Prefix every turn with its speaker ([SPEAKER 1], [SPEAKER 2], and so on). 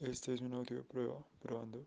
[SPEAKER 1] Este es un audio de prueba, probando.